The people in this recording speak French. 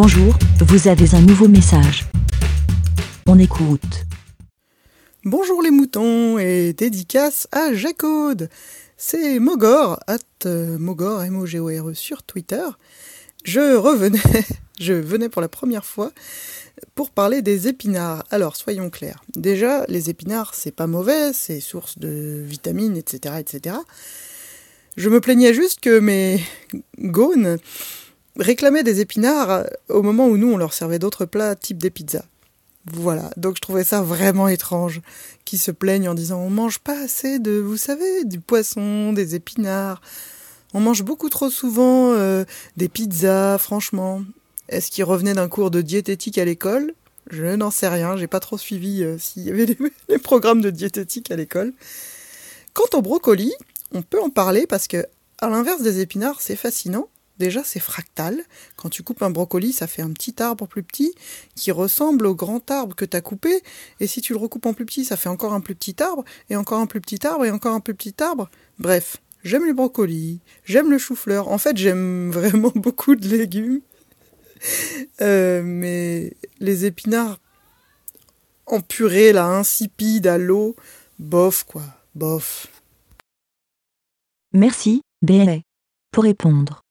Bonjour, vous avez un nouveau message. On écoute. Bonjour les moutons et dédicace à Jacode. C'est Mogor, at euh, Mogor, m o g o r -E, sur Twitter. Je revenais, je venais pour la première fois pour parler des épinards. Alors, soyons clairs. Déjà, les épinards, c'est pas mauvais, c'est source de vitamines, etc., etc. Je me plaignais juste que mes gaunes réclamaient des épinards au moment où nous, on leur servait d'autres plats type des pizzas. Voilà, donc je trouvais ça vraiment étrange qu'ils se plaignent en disant on mange pas assez de, vous savez, du poisson, des épinards. On mange beaucoup trop souvent euh, des pizzas, franchement. Est-ce qu'ils revenaient d'un cours de diététique à l'école? Je n'en sais rien, j'ai pas trop suivi euh, s'il y avait des, programmes de diététique à l'école. Quant au brocoli, on peut en parler parce que, à l'inverse des épinards, c'est fascinant. Déjà, c'est fractal. Quand tu coupes un brocoli, ça fait un petit arbre plus petit qui ressemble au grand arbre que tu as coupé. Et si tu le recoupes en plus petit, ça fait encore un plus petit arbre, et encore un plus petit arbre, et encore un plus petit arbre. Bref, j'aime le brocoli, j'aime le chou-fleur. En fait, j'aime vraiment beaucoup de légumes. Euh, mais les épinards en purée, là, insipide, à l'eau, bof, quoi, bof. Merci, BLA. Pour répondre,